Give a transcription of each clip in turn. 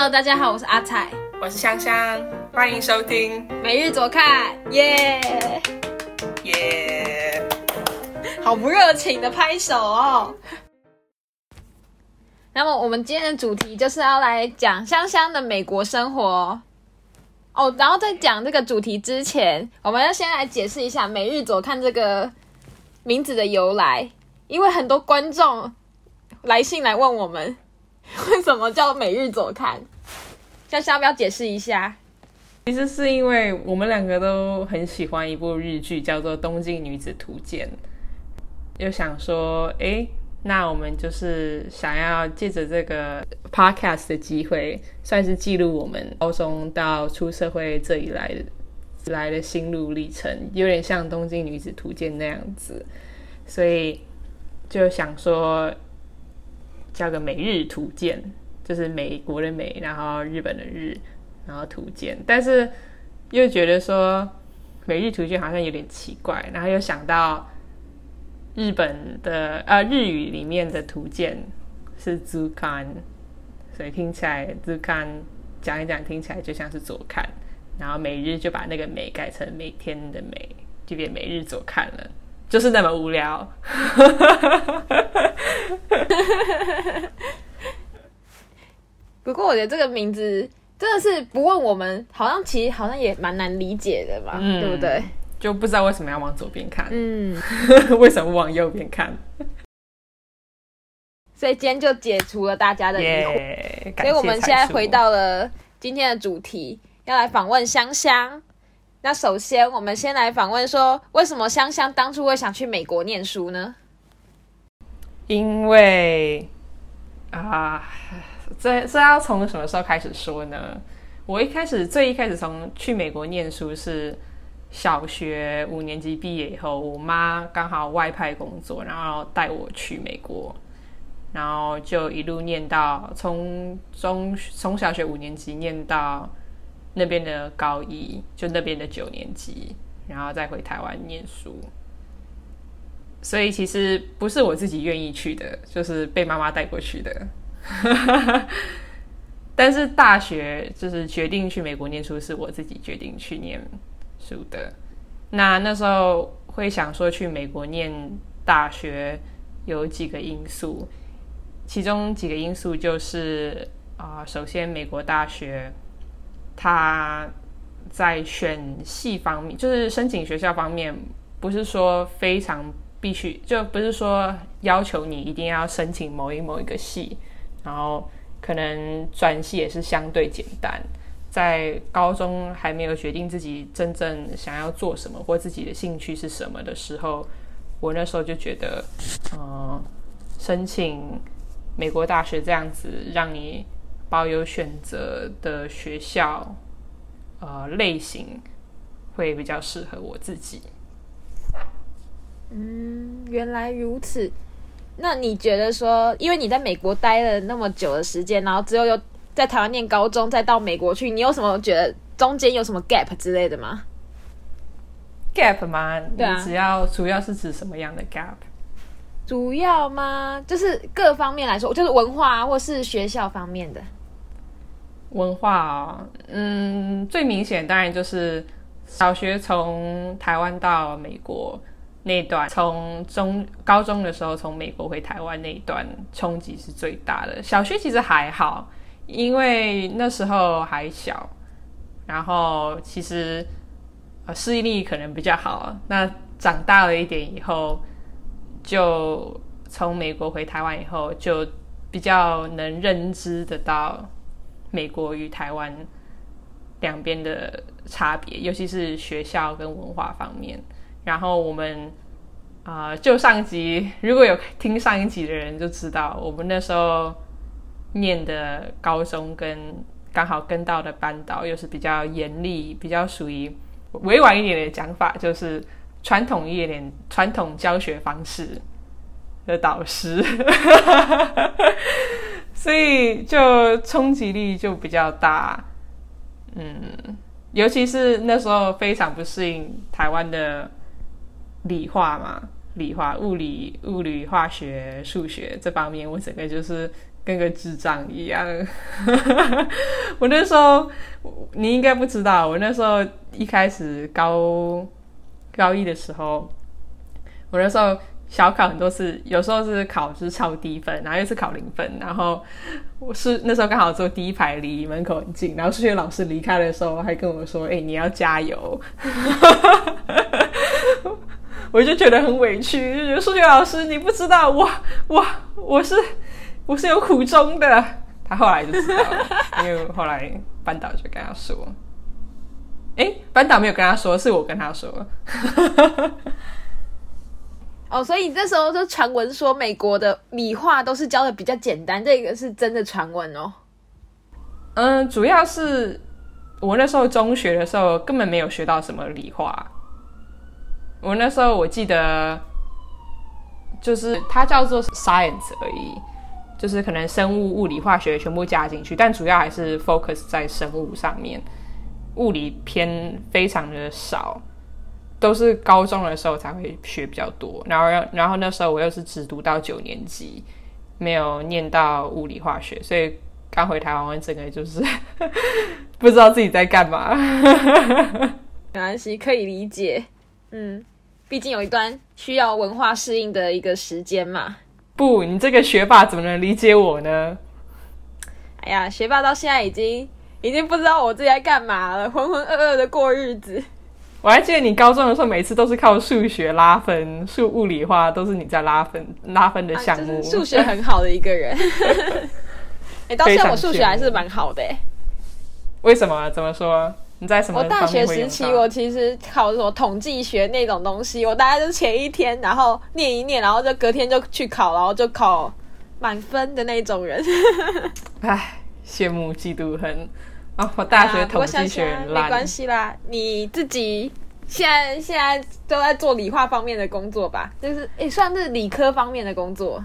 Hello，大家好，我是阿彩，我是香香，欢迎收听每日左看，耶耶！好不热情的拍手哦。那么我们今天的主题就是要来讲香香的美国生活哦。然后在讲这个主题之前，我们要先来解释一下“每日左看”这个名字的由来，因为很多观众来信来问我们。为什么叫每日左看？香香要不要解释一下？其实是因为我们两个都很喜欢一部日剧，叫做《东京女子图鉴》，又想说，哎，那我们就是想要借着这个 podcast 的机会，算是记录我们高中到出社会这一来来的心路历程，有点像《东京女子图鉴》那样子，所以就想说。叫个每日图鉴，就是美国的美，然后日本的日，然后图鉴。但是又觉得说每日图鉴好像有点奇怪，然后又想到日本的呃日语里面的图鉴是 zukan，所以听起来 zukan 讲一讲听起来就像是左看，然后每日就把那个美改成每天的美，就变每日左看了。就是那么无聊，不过我觉得这个名字真的是不问我们，好像其实好像也蛮难理解的嘛，对不对？就不知道为什么要往左边看，嗯，为什么往右边看？所以今天就解除了大家的疑惑，所以我们现在回到了今天的主题，要来访问香香。那首先，我们先来访问说，为什么香香当初会想去美国念书呢？因为啊，这这要从什么时候开始说呢？我一开始最一开始从去美国念书是小学五年级毕业以后，我妈刚好外派工作，然后带我去美国，然后就一路念到从中从小学五年级念到。那边的高一，就那边的九年级，然后再回台湾念书。所以其实不是我自己愿意去的，就是被妈妈带过去的。但是大学就是决定去美国念书，是我自己决定去念书的。那那时候会想说去美国念大学，有几个因素，其中几个因素就是啊，首先美国大学。他在选系方面，就是申请学校方面，不是说非常必须，就不是说要求你一定要申请某一某一个系，然后可能转系也是相对简单。在高中还没有决定自己真正想要做什么或自己的兴趣是什么的时候，我那时候就觉得，嗯，申请美国大学这样子让你。保有选择的学校，呃，类型会比较适合我自己。嗯，原来如此。那你觉得说，因为你在美国待了那么久的时间，然后之后又在台湾念高中，再到美国去，你有什么觉得中间有什么 gap 之类的吗？gap 吗？对啊。只要主要是指什么样的 gap？主要吗？就是各方面来说，就是文化或是学校方面的。文化啊，嗯，最明显当然就是小学从台湾到美国那段，从中高中的时候从美国回台湾那一段冲击是最大的。小学其实还好，因为那时候还小，然后其实呃适应力可能比较好。那长大了一点以后，就从美国回台湾以后，就比较能认知得到。美国与台湾两边的差别，尤其是学校跟文化方面。然后我们啊，就上集如果有听上一集的人就知道，我们那时候念的高中跟刚好跟到的班导又是比较严厉，比较属于委婉一点的讲法，就是传统一点、传统教学方式的导师。所以就冲击力就比较大，嗯，尤其是那时候非常不适应台湾的理化嘛，理化、物理、物理、化学、数学这方面，我整个就是跟个智障一样。我那时候你应该不知道，我那时候一开始高高一的时候，我那时候。小考很多次，有时候是考是超低分，然后又是考零分，然后我是那时候刚好坐第一排，离门口很近，然后数学老师离开的时候还跟我说：“哎，你要加油。” 我就觉得很委屈，就觉得数学老师你不知道我我我是我是有苦衷的。他后来就知道了，因为后来班导就跟他说：“哎，班导没有跟他说，是我跟他说。” 哦，所以这时候就传闻说美国的理化都是教的比较简单，这个是真的传闻哦。嗯，主要是我那时候中学的时候根本没有学到什么理化。我那时候我记得，就是它叫做 science 而已，就是可能生物、物理、化学全部加进去，但主要还是 focus 在生物上面，物理偏非常的少。都是高中的时候才会学比较多，然后然后那时候我又是只读到九年级，没有念到物理化学，所以刚回台湾，我整个就是 不知道自己在干嘛。没关系，可以理解。嗯，毕竟有一段需要文化适应的一个时间嘛。不，你这个学霸怎么能理解我呢？哎呀，学霸到现在已经已经不知道我自己在干嘛了，浑浑噩噩的过日子。我还记得你高中的时候，每次都是靠数学拉分，数物理化都是你在拉分，拉分的项目。数学很好的一个人。哎，到现在我数学还是蛮好的。为什么？怎么说？你在什么？我大学时期，我其实考什么统计学那种东西，我大概就前一天，然后念一念，然后就隔天就去考，然后就考满分的那种人。唉，羡慕嫉妒恨。我大学统计学没关系啦，你自己现在现在都在做理化方面的工作吧？就是也算是理科方面的工作。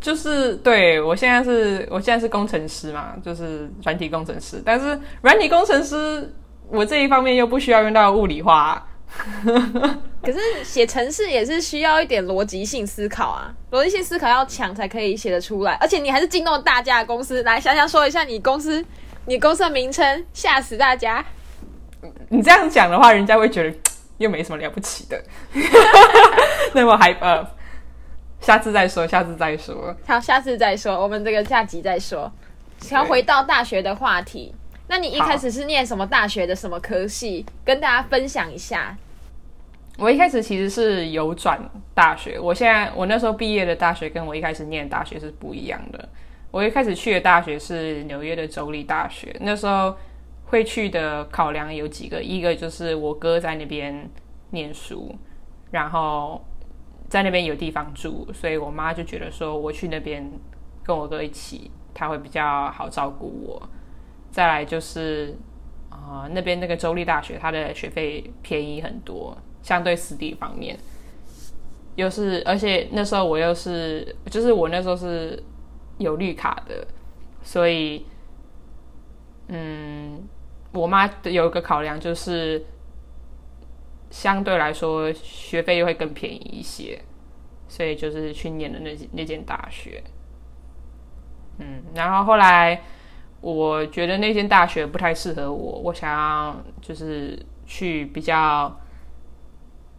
就是对我现在是我现在是工程师嘛，就是软体工程师。但是软体工程师我这一方面又不需要用到物理化。可是写程式也是需要一点逻辑性思考啊，逻辑性思考要强才可以写得出来。而且你还是进入大家的公司，来想想说一下你公司。你公司的名称吓死大家！你这样讲的话，人家会觉得又没什么了不起的。那么还呃，下次再说，下次再说。好，下次再说，我们这个下集再说。要回到大学的话题，那你一开始是念什么大学的什么科系？跟大家分享一下。我一开始其实是有转大学，我现在我那时候毕业的大学跟我一开始念的大学是不一样的。我一开始去的大学是纽约的州立大学，那时候会去的考量有几个，一个就是我哥在那边念书，然后在那边有地方住，所以我妈就觉得说我去那边跟我哥一起，他会比较好照顾我。再来就是啊，那边那个州立大学，它的学费便宜很多，相对私立方面，又是而且那时候我又是，就是我那时候是。有绿卡的，所以，嗯，我妈有一个考量，就是相对来说学费又会更便宜一些，所以就是去念的那那间大学。嗯，然后后来我觉得那间大学不太适合我，我想要就是去比较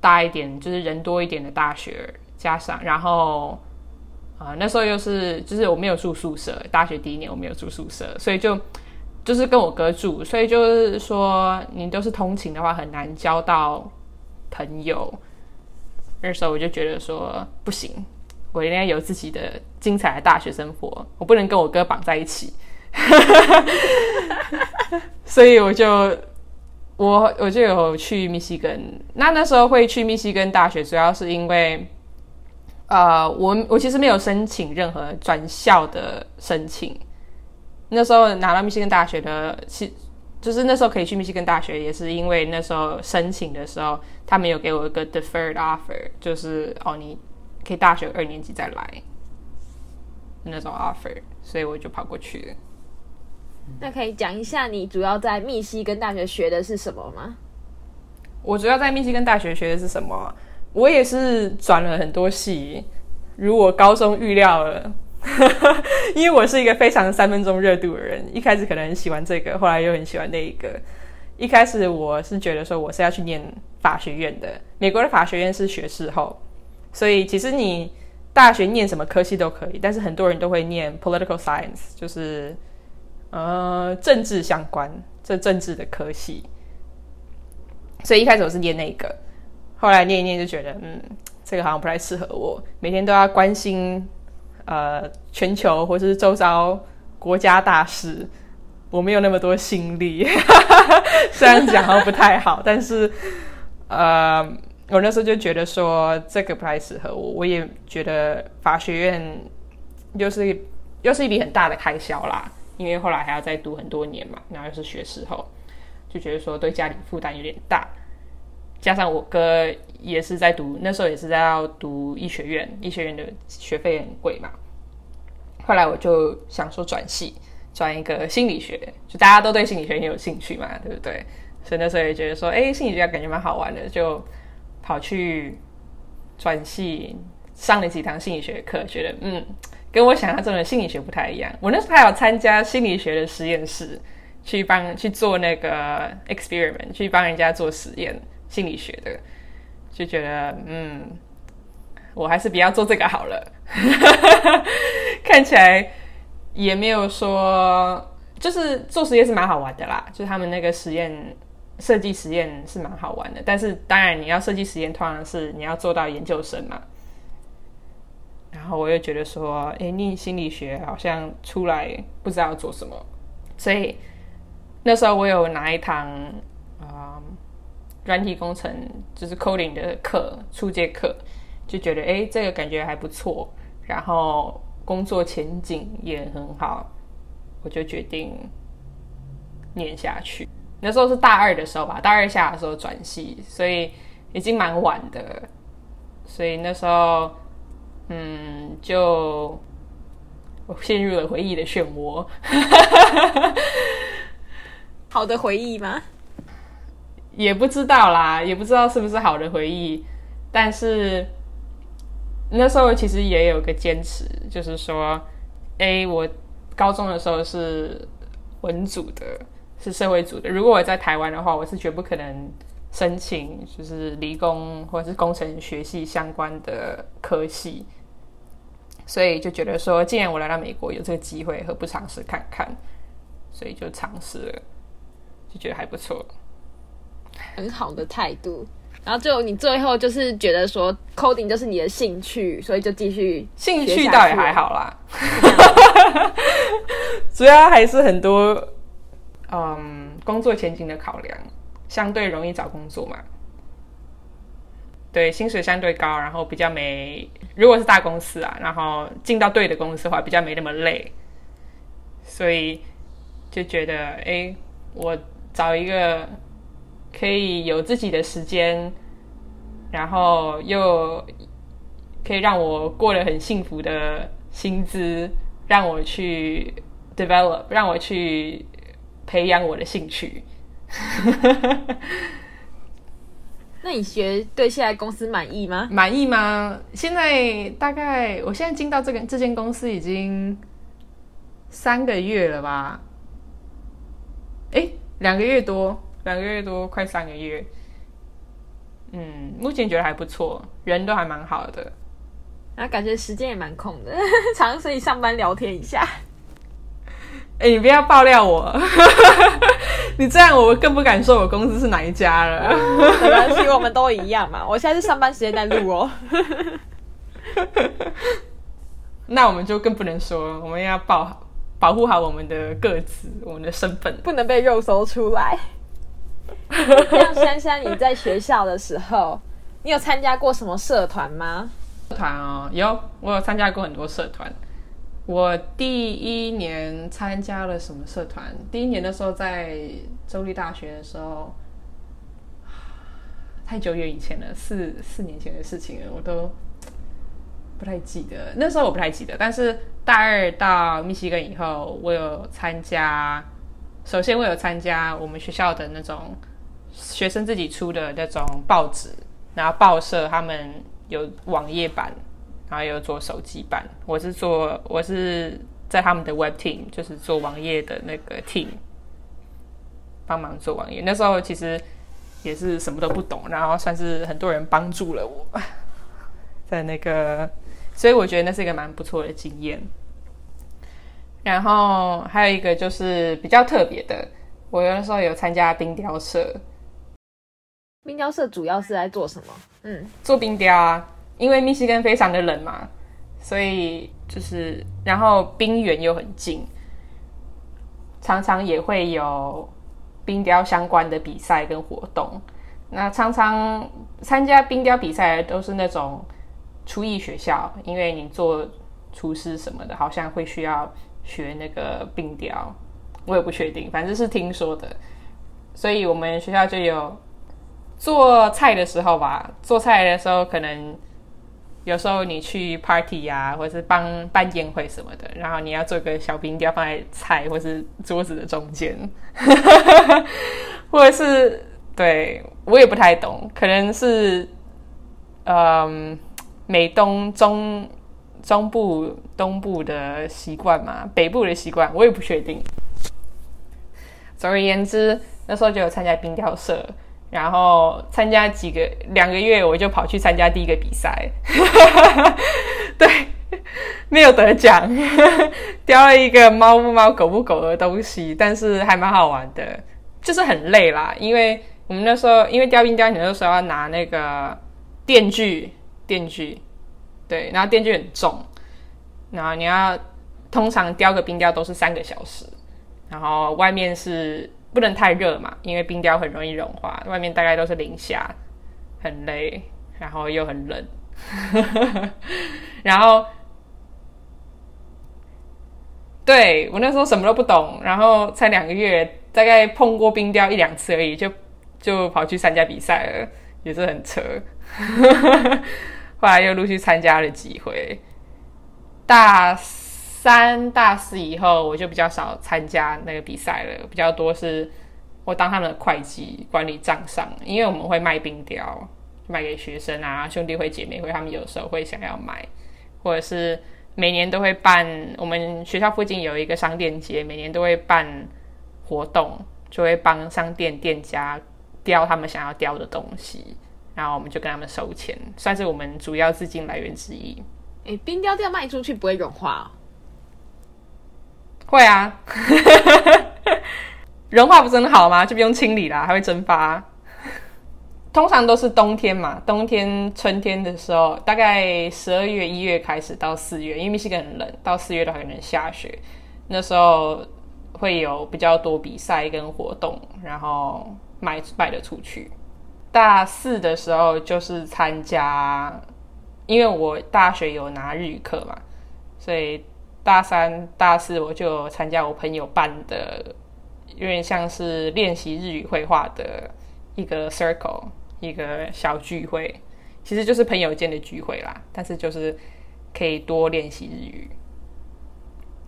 大一点，就是人多一点的大学，加上然后。啊，那时候又是就是我没有住宿舍，大学第一年我没有住宿舍，所以就就是跟我哥住，所以就是说你都是通勤的话很难交到朋友。那时候我就觉得说不行，我应该有自己的精彩的大学生活，我不能跟我哥绑在一起。所以我就我我就有去密西根。那那时候会去密西根大学，主要是因为。呃，我我其实没有申请任何转校的申请。那时候拿到密西根大学的，其就是那时候可以去密西根大学，也是因为那时候申请的时候，他们有给我一个 deferred offer，就是哦，你可以大学二年级再来那种 offer，所以我就跑过去了。那可以讲一下你主要在密西根大学学的是什么吗？我主要在密西根大学学的是什么？我也是转了很多系，如我高中预料了，因为我是一个非常三分钟热度的人，一开始可能很喜欢这个，后来又很喜欢那一个。一开始我是觉得说我是要去念法学院的，美国的法学院是学士后，所以其实你大学念什么科系都可以，但是很多人都会念 political science，就是呃政治相关这政治的科系。所以一开始我是念那个，后来念一念就觉得嗯。这个好像不太适合我，每天都要关心呃全球或是周遭国家大事，我没有那么多心力。虽然讲好像不太好，但是呃，我那时候就觉得说这个不太适合我。我也觉得法学院又是又是一笔很大的开销啦，因为后来还要再读很多年嘛，然后又是学士后，就觉得说对家里负担有点大。加上我哥也是在读，那时候也是在要读医学院，医学院的学费很贵嘛。后来我就想说转系，转一个心理学，就大家都对心理学很有兴趣嘛，对不对？所以那时候也觉得说，哎，心理学感觉蛮好玩的，就跑去转系，上了几堂心理学课，觉得嗯，跟我想象中的心理学不太一样。我那时候还有参加心理学的实验室，去帮去做那个 experiment，去帮人家做实验。心理学的就觉得，嗯，我还是不要做这个好了。看起来也没有说，就是做实验是蛮好玩的啦。就他们那个实验设计实验是蛮好玩的，但是当然你要设计实验，通常是你要做到研究生嘛。然后我又觉得说，哎，你心理学好像出来不知道做什么，所以那时候我有拿一堂啊。软体工程就是 coding 的课，初阶课就觉得哎，这个感觉还不错，然后工作前景也很好，我就决定念下去。那时候是大二的时候吧，大二下的时候转系，所以已经蛮晚的，所以那时候嗯，就我陷入了回忆的漩涡。好的回忆吗？也不知道啦，也不知道是不是好的回忆，但是那时候其实也有个坚持，就是说，哎，我高中的时候是文组的，是社会组的。如果我在台湾的话，我是绝不可能申请就是理工或者是工程学系相关的科系，所以就觉得说，既然我来到美国有这个机会，何不尝试看看？所以就尝试了，就觉得还不错。很好的态度，然后最后你最后就是觉得说 coding 就是你的兴趣，所以就继续兴趣倒也还好啦，主要还是很多嗯工作前景的考量，相对容易找工作嘛，对，薪水相对高，然后比较没，如果是大公司啊，然后进到对的公司的话，比较没那么累，所以就觉得哎，我找一个。可以有自己的时间，然后又可以让我过得很幸福的薪资，让我去 develop，让我去培养我的兴趣。那你觉对现在公司满意吗？满意吗？现在大概，我现在进到这个这间公司已经三个月了吧？哎，两个月多。两个月多，快三个月。嗯，目前觉得还不错，人都还蛮好的。然后感觉时间也蛮空的，常所以上班聊天一下。哎，你不要爆料我，你这样我更不敢说我公司是哪一家了。没关系，我们都一样嘛。我现在是上班时间在录哦。那我们就更不能说，我们要保保护好我们的个子，我们的身份，不能被肉搜出来。像珊珊，你在学校的时候，你有参加过什么社团吗？社团哦，有，我有参加过很多社团。我第一年参加了什么社团？第一年的时候在州立大学的时候，太久远以前了，四四年前的事情了，我都不太记得。那时候我不太记得，但是大二到密西根以后，我有参加。首先，我有参加我们学校的那种学生自己出的那种报纸，然后报社他们有网页版，然后有做手机版。我是做我是在他们的 Web Team，就是做网页的那个 Team，帮忙做网页。那时候其实也是什么都不懂，然后算是很多人帮助了我，在那个，所以我觉得那是一个蛮不错的经验。然后还有一个就是比较特别的，我有的时候有参加冰雕社。冰雕社主要是在做什么？嗯，做冰雕啊，因为密西根非常的冷嘛，所以就是然后冰原又很近，常常也会有冰雕相关的比赛跟活动。那常常参加冰雕比赛的都是那种厨艺学校，因为你做厨师什么的，好像会需要。学那个冰雕，我也不确定，反正是听说的。所以我们学校就有做菜的时候吧，做菜的时候可能有时候你去 party 呀，或者是帮办宴会什么的，然后你要做个小冰雕放在菜或是桌子的中间，或者是对我也不太懂，可能是嗯美东中。中部、东部的习惯嘛，北部的习惯我也不确定。总而言之，那时候就有参加冰雕社，然后参加几个两个月，我就跑去参加第一个比赛。对，没有得奖，雕了一个猫不猫、狗不狗的东西，但是还蛮好玩的，就是很累啦。因为我们那时候因为雕冰雕，你那时候要拿那个电锯，电锯。对，然后电锯很重，然后你要通常雕个冰雕都是三个小时，然后外面是不能太热嘛，因为冰雕很容易融化，外面大概都是零下，很累，然后又很冷，然后对我那时候什么都不懂，然后才两个月，大概碰过冰雕一两次而已，就就跑去参加比赛了，也是很扯。后来又陆续参加了几回，大三、大四以后，我就比较少参加那个比赛了，比较多是我当他们的会计管理账上，因为我们会卖冰雕，卖给学生啊、兄弟会、姐妹会，他们有时候会想要买，或者是每年都会办，我们学校附近有一个商店街，每年都会办活动，就会帮商店店家雕他们想要雕的东西。然后我们就跟他们收钱，算是我们主要资金来源之一。哎，冰雕雕卖出去不会融化？会啊，融化不是很好吗？就不用清理啦，还会蒸发。通常都是冬天嘛，冬天、春天的时候，大概十二月、一月开始到四月，因为密西根很冷，到四月都还可能下雪。那时候会有比较多比赛跟活动，然后卖卖得出去。大四的时候就是参加，因为我大学有拿日语课嘛，所以大三、大四我就参加我朋友办的，有点像是练习日语绘画的一个 circle，一个小聚会，其实就是朋友间的聚会啦，但是就是可以多练习日语，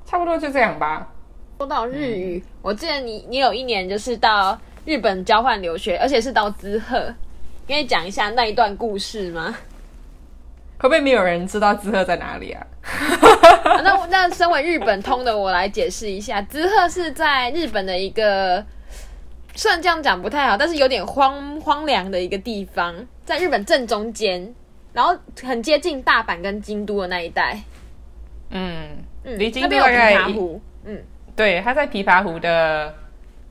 差不多就这样吧。说到日语，我记得你你有一年就是到。日本交换留学，而且是到滋贺，跟你讲一下那一段故事吗？会不会没有人知道滋贺在哪里啊？那那身为日本通的我来解释一下，滋贺是在日本的一个，虽然这样讲不太好，但是有点荒荒凉的一个地方，在日本正中间，然后很接近大阪跟京都的那一带。嗯嗯，离京都大概琵琶湖。嗯，对，它在琵琶湖的。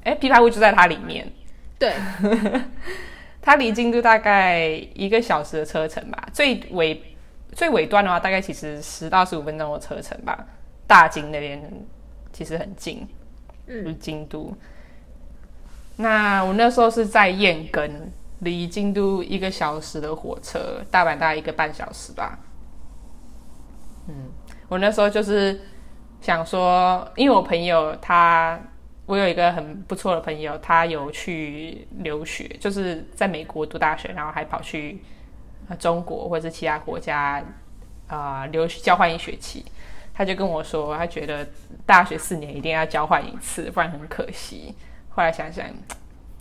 哎，琵琶湖就在它里面。对，它离京都大概一个小时的车程吧。最尾最尾端的话，大概其实十到十五分钟的车程吧。大京那边其实很近，嗯，京都。那我那时候是在燕根，离京都一个小时的火车，大阪大概一个半小时吧。嗯，我那时候就是想说，因为我朋友他。我有一个很不错的朋友，他有去留学，就是在美国读大学，然后还跑去中国或者是其他国家啊留交换一学期。他就跟我说，他觉得大学四年一定要交换一次，不然很可惜。后来想想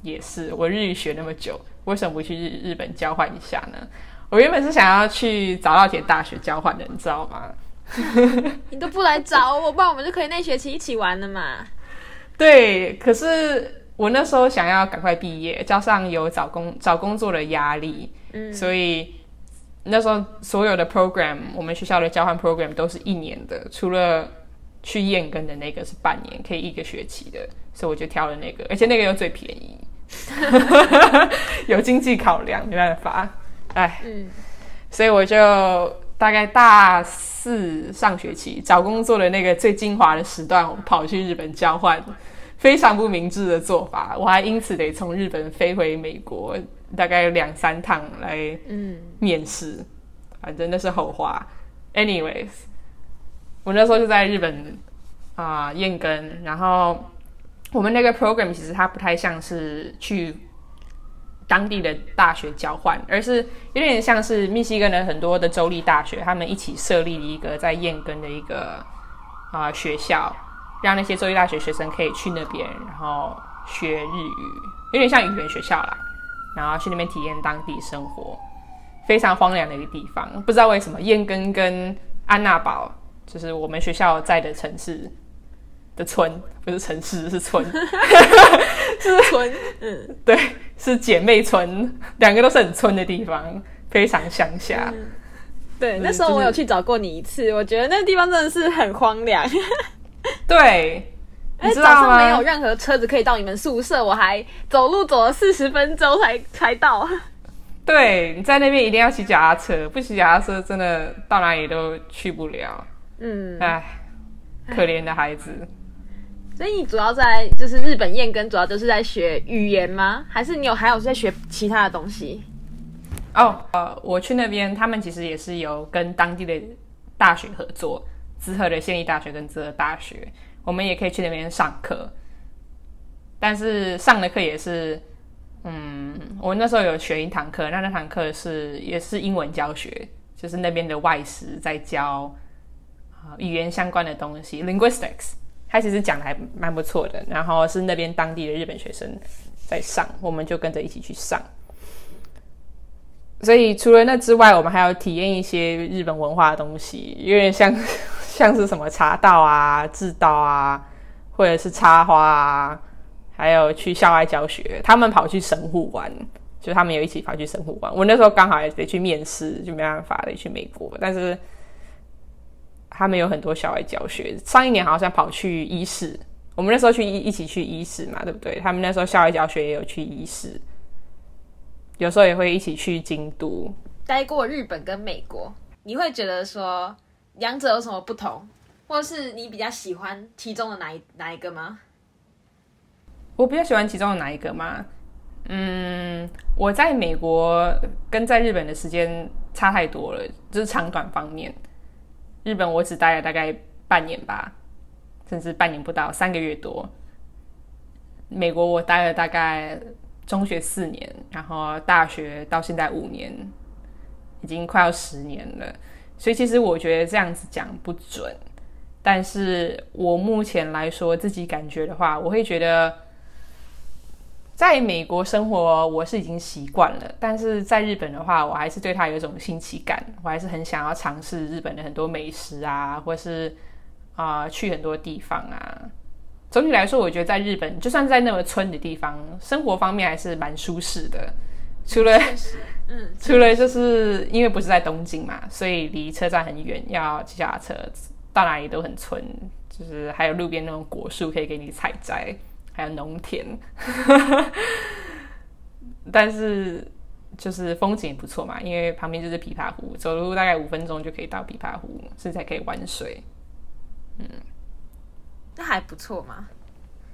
也是，我日语学那么久，为什么不去日日本交换一下呢？我原本是想要去早稻田大学交换的，你知道吗？你都不来找我，不然我们就可以那学期一起玩了嘛。对，可是我那时候想要赶快毕业，加上有找工找工作的压力，嗯，所以那时候所有的 program，我们学校的交换 program 都是一年的，除了去燕根的那个是半年，可以一个学期的，所以我就挑了那个，而且那个又最便宜，有经济考量，没办法，哎，嗯，所以我就大概大四上学期找工作的那个最精华的时段，跑去日本交换，非常不明智的做法，我还因此得从日本飞回美国，大概两三趟来，面试，反正那是后话。Anyways，我那时候就在日本啊、燕根，然后我们那个 program 其实它不太像是去当地的大学交换，而是有点像是密西根的很多的州立大学，他们一起设立了一个在燕根的一个啊、学校，让那些州立大学学生可以去那边，然后学日语，有点像语言学校啦，然后去那边体验当地生活。非常荒凉的一个地方，不知道为什么燕根跟安娜堡，就是我们学校在的城市的村，不是城市是村，是村，嗯，对，是姐妹村，两个都是很村的地方，非常乡下。对，对那时候我有去找过你一次，我觉得那个地方真的是很荒凉，对，你哎，知道早上没有？任何车子可以到你们宿舍，我还走路走了四十分钟才才到。对，你在那边一定要骑脚踏车，不骑脚踏车真的到哪里都去不了。嗯，哎，可怜的孩子。所以你主要在就是日本燕根，主要就是在学语言吗？还是你有还有在学其他的东西？哦，呃，我去那边，他们其实也是有跟当地的大学合作，滋贺的县立大学跟滋贺大学，我们也可以去那边上课。但是上的课也是，嗯，我那时候有学一堂课，那那堂课是也是英文教学，就是那边的外师在教啊、语言相关的东西，linguistics，他其实讲的还蛮不错的。然后是那边当地的日本学生在上，我们就跟着一起去上。所以除了那之外，我们还要体验一些日本文化的东西，有点像 像是什么茶道啊、制道啊，或者是插花啊，还有去校外教学。他们跑去神户玩，就他们有一起跑去神户玩。我那时候刚好也得去面试，就没办法得去美国，但是他们有很多校外教学。上一年好像跑去伊势，我们那时候去一一起去伊势嘛，对不对？他们那时候校外教学也有去伊势。有时候也会一起去京都。待过日本跟美国，你会觉得说两者有什么不同，或是你比较喜欢其中的哪一哪一个吗？我比较喜欢其中的哪一个吗？嗯，我在美国跟在日本的时间差太多了，就是长短方面。日本我只待了大概半年吧，甚至半年不到，三个月多。美国我待了大概中学四年，然后大学到现在五年，已经快要十年了。所以其实我觉得这样子讲不准，但是我目前来说自己感觉的话，我会觉得在美国生活我是已经习惯了，但是在日本的话，我还是对它有一种新奇感，我还是很想要尝试日本的很多美食啊，或是啊、去很多地方啊。总体来说，我觉得在日本，就算在那么村的地方，生活方面还是蛮舒适的。除了嗯，除了就是因为不是在东京嘛，所以离车站很远，要骑脚踏车，到哪里都很村，就是还有路边那种果树可以给你采摘，还有农田，但是就是风景也不错嘛，因为旁边就是琵琶湖，走路大概五分钟就可以到琵琶湖，甚至还可以玩水。嗯那还不错嘛。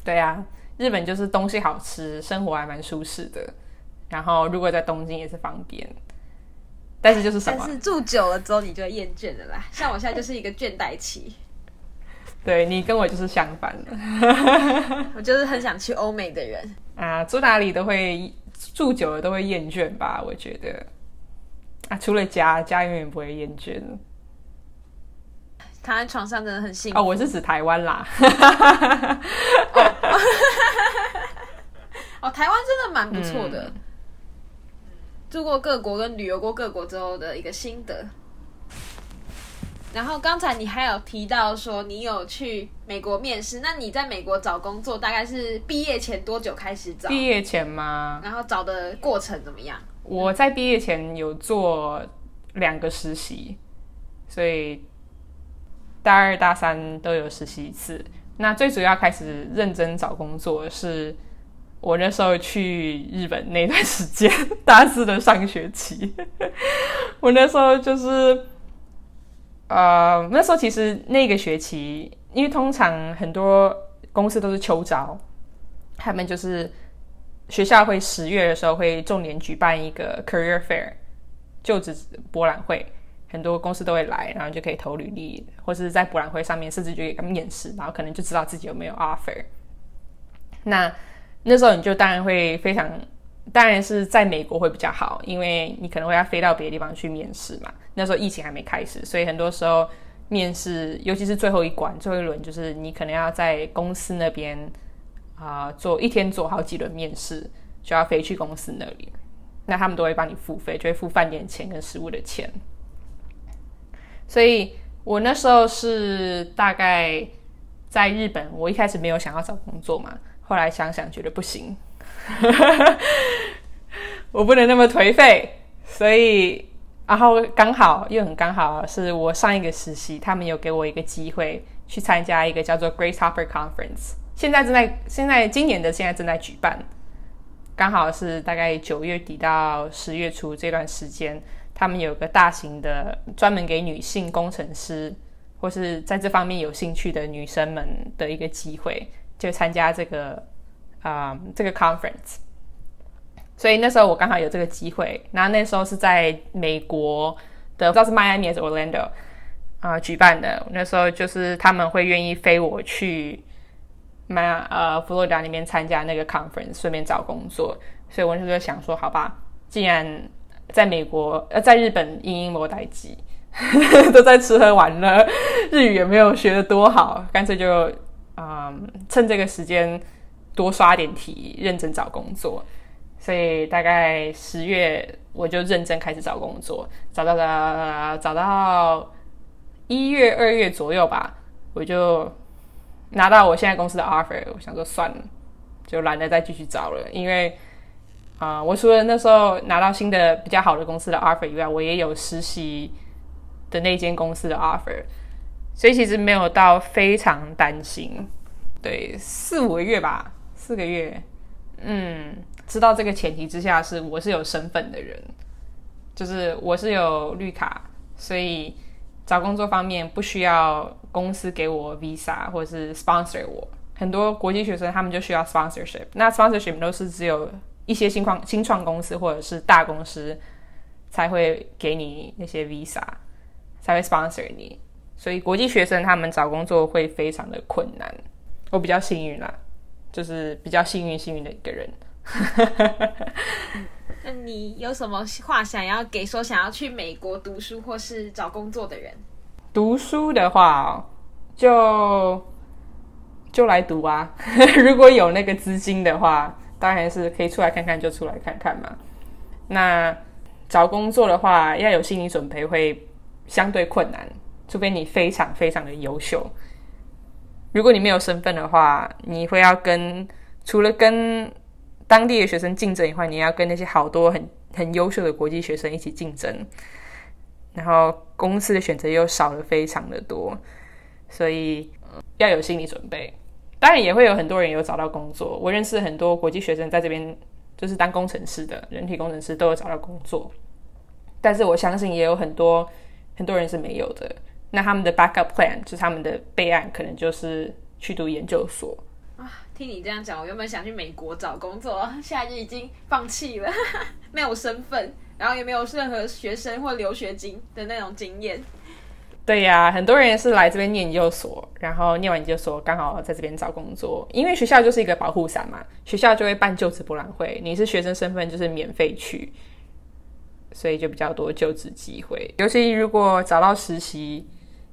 对啊，日本就是东西好吃，生活还蛮舒适的。然后如果在东京也是方便，但是就是什么？但是住久了之后，你就会厌倦了啦。像我现在就是一个倦怠期，对你跟我就是相反的 我就是很想去欧美的人。啊，住哪里都会住久了都会厌倦吧？我觉得啊，除了家，家永远不会厌倦。躺在床上真的很幸福。哦，我是指台湾啦。哦，台湾真的蛮不错的。住过各国跟旅游过各国之后的一个心得。然后刚才你还有提到说你有去美国面试，那你在美国找工作大概是毕业前多久开始找？毕业前吗？然后找的过程怎么样？我在毕业前有做两个实习，所以大二大三都有实习一次。那最主要开始认真找工作是我那时候去日本那段时间，大四的上学期，我那时候就是。呃，那时候其实那个学期，因为通常很多公司都是秋招，他们就是学校会十月的时候会重点举办一个 career fair 就职博览会，很多公司都会来，然后就可以投履历，或是在博览会上面甚至就可以面试，然后可能就知道自己有没有 offer。那那时候你就当然会非常。当然是在美国会比较好，因为你可能会要飞到别的地方去面试嘛。那时候疫情还没开始，所以很多时候面试，尤其是最后一关、最后一轮，就是你可能要在公司那边啊做一天做好几轮面试，就要飞去公司那里。那他们都会帮你付费，就会付饭店钱跟食物的钱。所以我那时候是大概在日本，我一开始没有想要找工作嘛，后来想想觉得不行。我不能那么颓废，所以，然后刚好又很刚好是我上一个实习，他们有给我一个机会去参加一个叫做 Grace Hopper Conference，现在正在现在今年的现在正在举办，刚好是大概九月底到十月初这段时间，他们有个大型的专门给女性工程师或是在这方面有兴趣的女生们的一个机会，就参加这个。啊，这个 conference，所以那时候我刚好有这个机会。然后那时候是在美国的，不知道是迈阿密还是 Orlando 啊举办的。那时候就是他们会愿意飞我去迈呃佛罗里达那边参加那个 conference，顺便找工作。所以我那时候想说，好吧，既然在美国呃在日本英英摩代机 都在吃喝玩乐，日语也没有学的多好，干脆就嗯趁这个时间。多刷点题，认真找工作，所以大概十月我就认真开始找工作，找到了找到一月二月左右吧，我就拿到我现在公司的 offer。我想说算了，就懒得再继续找了，因为啊，我除了那时候拿到新的比较好的公司的 offer 以外，我也有实习的那间公司的 offer，所以其实没有到非常担心。对，四五个月吧。四个月，嗯，知道这个前提之下是我是有身份的人，就是我是有绿卡，所以找工作方面不需要公司给我 visa 或者是 sponsor 我。很多国际学生他们就需要 sponsorship，那 sponsorship 都是只有一些新创新创公司或者是大公司才会给你那些 visa，才会 sponsor 你。所以国际学生他们找工作会非常的困难。我比较幸运啦。就是比较幸运、幸运的一个人。那你有什么话想要给说想要去美国读书或是找工作的人？读书的话，就就来读啊！如果有那个资金的话，当然是可以出来看看，就出来看看嘛。那找工作的话，要有心理准备，会相对困难，除非你非常非常的优秀。如果你没有身份的话，你会要跟除了跟当地的学生竞争以外，你要跟那些好多很很优秀的国际学生一起竞争，然后公司的选择又少了非常的多，所以要有心理准备。当然也会有很多人有找到工作，我认识很多国际学生在这边就是当工程师的人体工程师都有找到工作，但是我相信也有很多很多人是没有的。那他们的 backup plan 就是他们的备案，可能就是去读研究所啊。听你这样讲，我原本想去美国找工作，现在就已经放弃了，没有身份，然后也没有任何学生或留学金的那种经验。对呀，很多人是来这边念研究所，然后念完研究所刚好在这边找工作，因为学校就是一个保护伞嘛，学校就会办就职博览会，你是学生身份就是免费去，所以就比较多就职机会，尤其如果找到实习。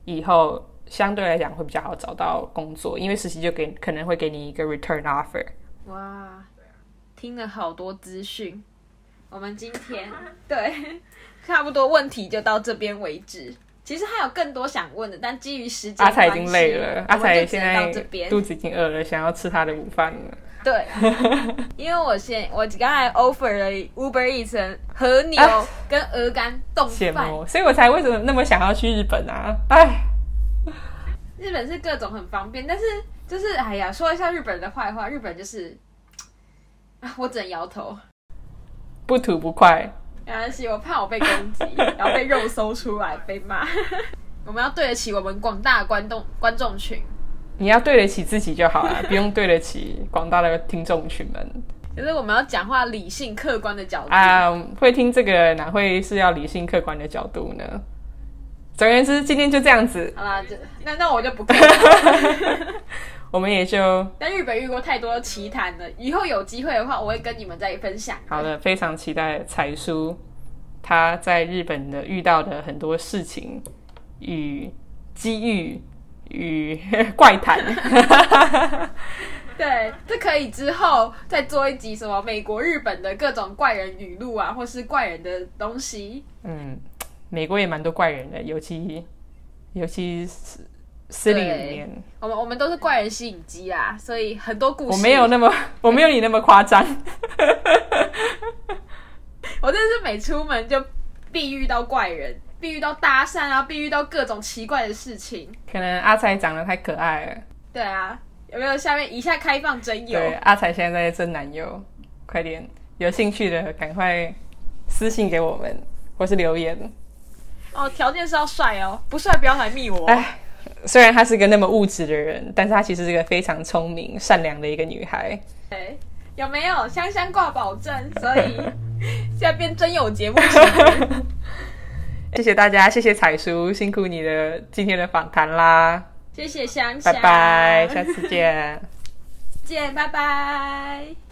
以后相对来讲会比较好找到工作，因为实习就给可能会给你一个 return offer。哇，听了好多资讯，我们今天 对差不多问题就到这边为止。其实还有更多想问的，但基于时间阿才已经累了，阿才现在。肚子已经饿了，想要吃他的午饭了。对，因为我先我刚才 offer 了 Uber Eats 和牛啊跟鹅肝冻饭，所以我才为什么那么想要去日本啊？哎，日本是各种很方便，但是就是哎呀，说一下日本人的坏话，日本就是啊，我只能摇头。不吐不快。没关系，我怕我被攻击，然后被肉搜出来被骂。我们要对得起我们广大的观众观众群，你要对得起自己就好了，不用对得起广大的听众群们可是我们要讲话理性客观的角度。啊！会听这个哪会是要理性客观的角度呢？总而言之，今天就这样子，好啦，这那那我就不看了。我们也就在日本遇过太多奇谈了，以后有机会的话，我会跟你们再分享。好的，非常期待彩叔他在日本的遇到的很多事情与机遇与怪谈。对，这可以之后再做一集什么美国、日本的各种怪人语录啊，或是怪人的东西。嗯，美国也蛮多怪人的，尤其尤其是私立里面，我们我们都是怪人吸引机啊，所以很多故事。我没有那么 我没有你那么夸张。我真的是每出门就必遇到怪人，必遇到搭讪啊，必遇到各种奇怪的事情。可能阿才长得太可爱了。对啊，有没有下面一下开放真友？对，阿才现在在征男友，快点，有兴趣的赶快私信给我们，或是留言。哦，条件是要帅哦，不帅不要来密我。哎，虽然她是个那么物质的人，但是她其实是个非常聪明、善良的一个女孩。对，有没有香香挂保证？所以现在变真有节目。谢谢大家，谢谢彩叔，辛苦你的今天的访谈啦，谢谢香香，拜拜，下次见。见，拜拜。